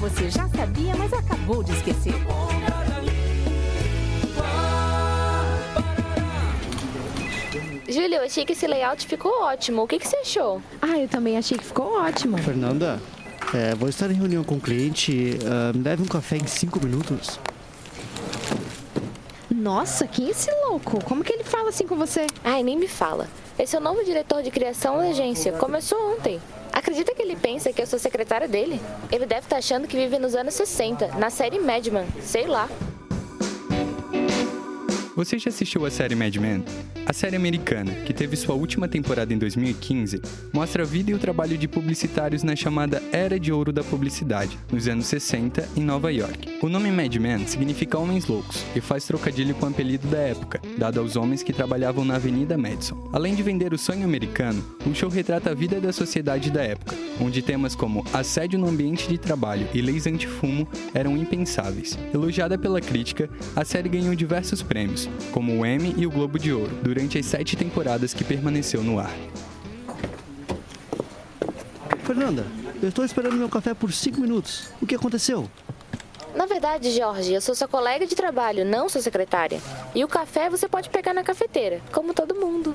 você já sabia, mas acabou de esquecer. Júlia, eu achei que esse layout ficou ótimo. O que, que você achou? Ah, eu também achei que ficou ótimo. Fernanda, é, vou estar em reunião com o cliente. Uh, me deve um café em cinco minutos. Nossa, quem é esse louco? Como que ele fala assim com você? Ai, nem me fala. Esse é o novo diretor de criação da agência. Começou ontem. Acredita que ele pensa que eu sou secretária dele? Ele deve estar achando que vive nos anos 60, na série Madman. Sei lá. Você já assistiu a série Mad Men? A série americana, que teve sua última temporada em 2015, mostra a vida e o trabalho de publicitários na chamada Era de Ouro da Publicidade, nos anos 60, em Nova York. O nome Mad Men significa Homens Loucos e faz trocadilho com o apelido da época, dado aos homens que trabalhavam na Avenida Madison. Além de vender o sonho americano, o show retrata a vida da sociedade da época, onde temas como assédio no ambiente de trabalho e leis antifumo eram impensáveis. Elogiada pela crítica, a série ganhou diversos prêmios, como o Emmy e o Globo de Ouro, durante as sete temporadas que permaneceu no ar. Fernanda, eu estou esperando meu café por cinco minutos. O que aconteceu? Na verdade, Jorge, eu sou sua colega de trabalho, não sua secretária. E o café você pode pegar na cafeteira, como todo mundo.